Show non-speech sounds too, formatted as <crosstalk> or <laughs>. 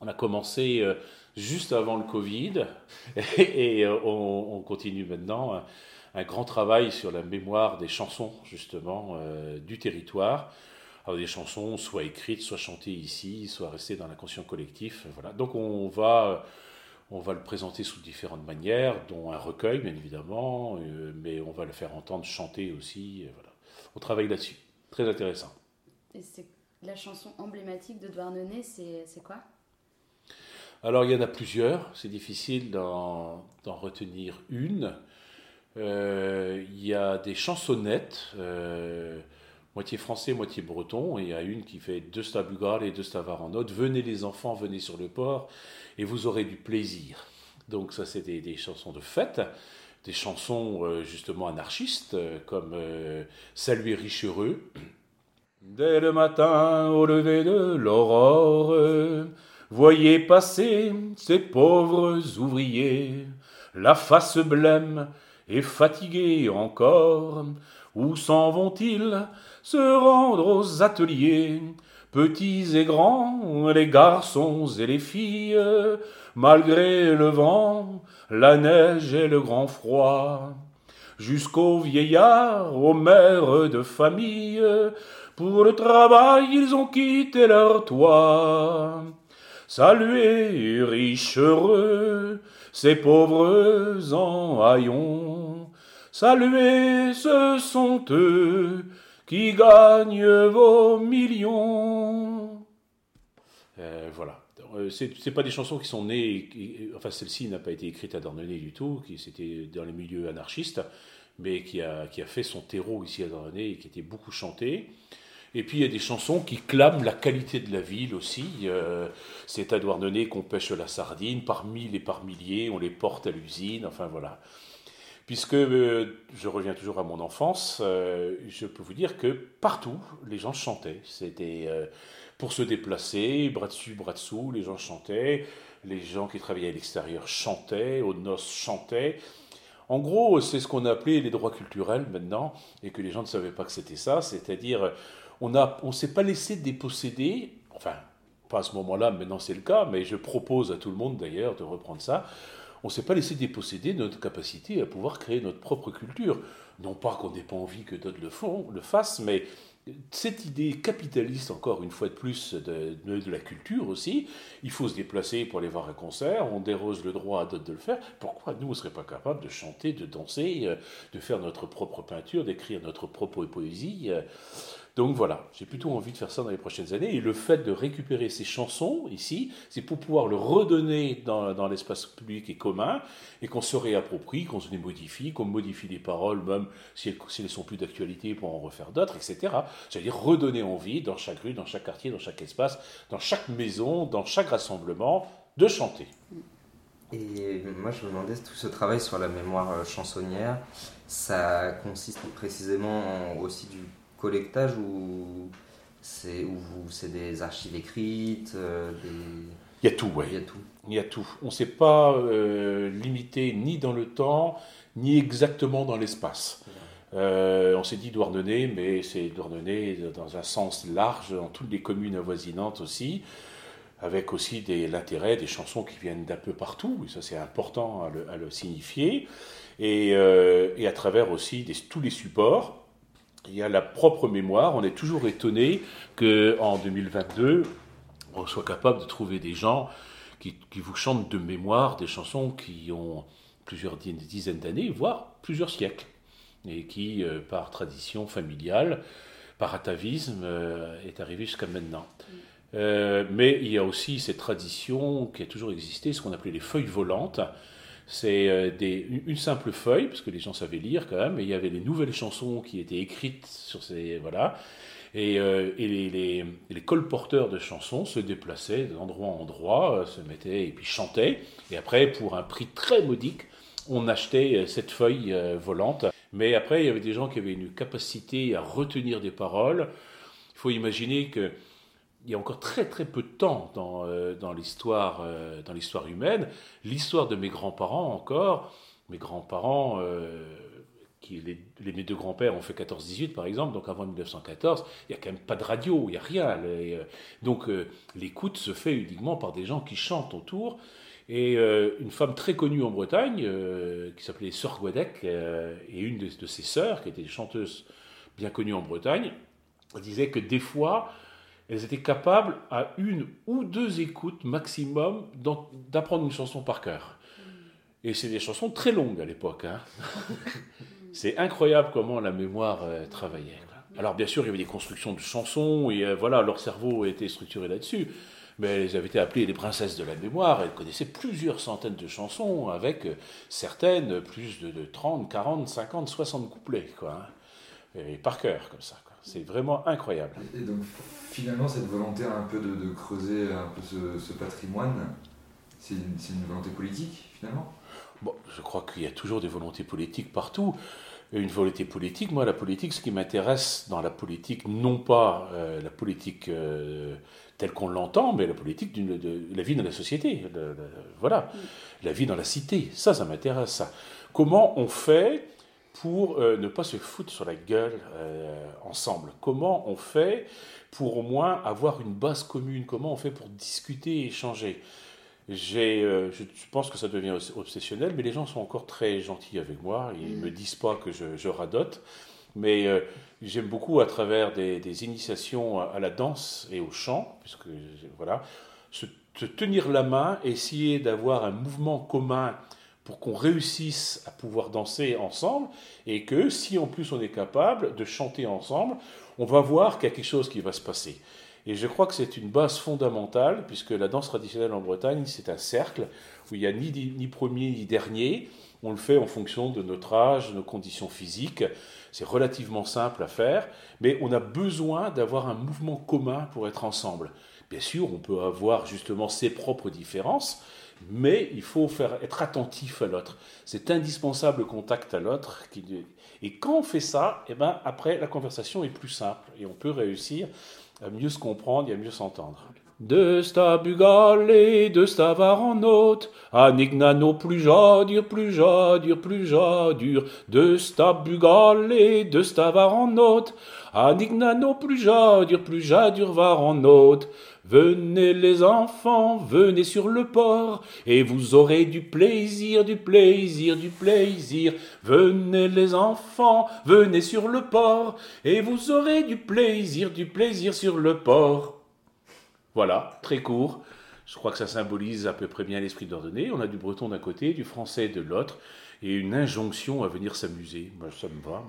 On a commencé juste avant le Covid <laughs> et, on, continue maintenant un grand travail sur la mémoire des chansons justement du territoire. Alors des chansons soit écrites, soit chantées ici, soit restées dans l'inconscient collectif. Voilà. Donc on va on va le présenter sous différentes manières, dont un recueil, bien évidemment, euh, mais on va le faire entendre chanter aussi. Euh, voilà. On travaille là-dessus. Très intéressant. Et c'est la chanson emblématique de Douarnenez, c'est quoi? Alors, il y en a plusieurs. C'est difficile d'en retenir une. Euh, il y a des chansonnettes moitié français, moitié breton, et il y a une qui fait deux stabugal et deux stavars en. Venez les enfants, venez sur le port, et vous aurez du plaisir. Donc ça, c'est des, chansons de fête, des chansons euh, justement anarchistes, euh, comme euh, Saluer Richereux. Dès le matin, au lever de l'aurore, voyez passer ces pauvres ouvriers, la face blême et fatiguée encore. Où s'en vont-ils se rendre aux ateliers, petits et grands, les garçons et les filles, malgré le vent, la neige et le grand froid, jusqu'aux vieillards, aux mères de famille, pour le travail ils ont quitté leur toit. Saluez, riches heureux, ces pauvres en haillons, saluez, ce sont eux qui gagne vos millions. Euh, voilà. Euh, c'est pas des chansons qui sont nées, enfin celle-ci n'a pas été écrite à Dornenay du tout, qui c'était dans les milieux anarchistes, mais qui a, fait son terreau ici à Dornenay et qui était beaucoup chanté. Et puis il y a des chansons qui clament la qualité de la ville aussi. Euh, c'est à Douarnenez qu'on pêche la sardine, par mille et par milliers, on les porte à l'usine, enfin voilà puisque euh, je reviens toujours à mon enfance, euh, je peux vous dire que partout, les gens chantaient. C'était pour se déplacer, bras dessus, bras dessous, les gens chantaient. Les gens qui travaillaient à l'extérieur chantaient, aux noces chantaient. En gros, c'est ce qu'on a appelé les droits culturels maintenant, et que les gens ne savaient pas que c'était ça. C'est-à-dire, on ne on s'est pas laissé déposséder, enfin, pas à ce moment-là, maintenant c'est le cas, mais je propose à tout le monde d'ailleurs de reprendre ça on ne s'est pas laissé déposséder de notre capacité à pouvoir créer notre propre culture. Non pas qu'on n'ait pas envie que d'autres le, le fassent, mais cette idée capitaliste, encore une fois de plus, de, de, la culture aussi, il faut se déplacer pour aller voir un concert, on dérose le droit à d'autres de le faire, pourquoi nous, on ne serait pas capable de chanter, de danser, euh, de faire notre propre peinture, d'écrire notre propre poésie euh, donc voilà, j'ai plutôt envie de faire ça dans les prochaines années. Et le fait de récupérer ces chansons ici, c'est pour pouvoir le redonner dans, l'espace public et commun, et qu'on se réapproprie, qu'on se les modifie, qu'on modifie les paroles, même si elles, ne sont plus d'actualité pour en refaire d'autres, etc. C'est-à-dire redonner envie dans chaque rue, dans chaque quartier, dans chaque espace, dans chaque maison, dans chaque rassemblement, de chanter. Et moi, je me demandais, tout ce travail sur la mémoire euh, chansonnière, ça consiste précisément aussi du collectage ou c'est c'est des archives écrites euh, Il y a tout, ouais. Il y a tout. Il y a tout. On ne s'est pas euh, limité ni dans le temps, ni exactement dans l'espace. Euh, on s'est dit Douarnenez, mais c'est Douarnenez dans un sens large, dans toutes les communes avoisinantes aussi, avec aussi l'intérêt des chansons qui viennent d'un peu partout, et ça c'est important à le, signifier, et, et, à travers aussi des, tous les supports, il y a la propre mémoire. On est toujours étonné qu'en 2022, on soit capable de trouver des gens qui, vous chantent de mémoire des chansons qui ont plusieurs dizaines d'années, voire plusieurs siècles, et qui, euh, par tradition familiale, par atavisme, euh, est arrivé jusqu'à maintenant. Euh, mais il y a aussi cette tradition qui a toujours existé, ce qu'on appelait les feuilles volantes, c'est euh, une simple feuille, parce que les gens savaient lire quand même, et il y avait les nouvelles chansons qui étaient écrites sur ces. Voilà. Et, euh, les, colporteurs de chansons se déplaçaient d'endroit en endroit, euh, se mettaient et puis chantaient. Et après, pour un prix très modique, on achetait cette feuille volante. Mais après, il y avait des gens qui avaient une capacité à retenir des paroles. Il faut imaginer que il y a encore très très peu de temps dans, euh, euh, dans l'histoire humaine. L'histoire de mes grands-parents encore, mes grands-parents euh, qui les, mes deux grands-pères ont fait 14-18 par exemple, donc avant 1914, il n'y a quand même pas de radio, il n'y a rien. Donc l'écoute se fait uniquement par des gens qui chantent autour. Et une femme très connue en Bretagne, qui s'appelait Sœur Guadec, et une de, de, ses sœurs, qui était chanteuse bien connue en Bretagne, disait que des fois, elles étaient capables, à une ou deux écoutes maximum, d'apprendre une chanson par cœur. Et c'est des chansons très longues à l'époque. Hein. <laughs> c'est incroyable comment la mémoire euh, travaillait. Alors bien sûr, il y avait des constructions de chansons, et euh, voilà, leur cerveau était structuré là-dessus. Mais elles avaient été appelées les princesses de la mémoire. Elles connaissaient plusieurs centaines de chansons, avec euh, certaines plus de, 30, 40, 50, 60 couplets, quoi. Hein. Et par cœur, comme ça. C'est vraiment incroyable. Et donc finalement, cette volonté un peu de, creuser un peu ce, patrimoine, c'est une, volonté politique finalement? Bon, Je crois qu'il y a toujours des volontés politiques partout. Une volonté politique, moi la politique, ce qui m'intéresse dans la politique, non pas euh, la politique euh, telle qu'on l'entend, mais la politique de, la vie dans la société. voilà, la vie dans la cité, ça, ça m'intéresse. Comment on fait pour euh, ne pas se foutre sur la gueule euh, ensemble Comment on fait pour au moins avoir une base commune? Comment on fait pour discuter et échanger? Euh, je pense que ça devient obsessionnel, mais les gens sont encore très gentils avec moi. Ils ne mm. me disent pas que je, radote. Mais j'aime beaucoup, à travers des, initiations à, la danse et au chant, puisque voilà, se, se tenir la main, essayer d'avoir un mouvement commun pour qu'on réussisse à pouvoir danser ensemble et que si en plus on est capable de chanter ensemble, on va voir qu'il y a quelque chose qui va se passer. Et je crois que c'est une base fondamentale, puisque la danse traditionnelle en Bretagne, c'est un cercle où il n'y a ni, ni premier ni dernier. On le fait en fonction de notre âge, de nos conditions physiques. C'est relativement simple à faire, mais on a besoin d'avoir un mouvement commun pour être ensemble. Bien sûr, on peut avoir justement ses propres différences, mais il faut faire, être attentif à l'autre. C'est indispensable le contact à l'autre. Et quand on fait ça, eh ben, après, la conversation est plus simple et on peut réussir à mieux se comprendre et à mieux s'entendre. De sta bugale, de sta varanot, anignano plus dur, plus dur, plus dur, de sta bugale, de sta varanot, anignano plus dur, plus dur, varanot, Venez les enfants, venez sur le port, et vous aurez du plaisir, du plaisir, du plaisir. Venez les enfants, venez sur le port, et vous aurez du plaisir, du plaisir sur le port. Voilà, très court. Je crois que ça symbolise à peu près bien l'esprit d'ordonnée. On a du breton d'un côté, du français de l'autre, et une injonction à venir s'amuser. ça me va.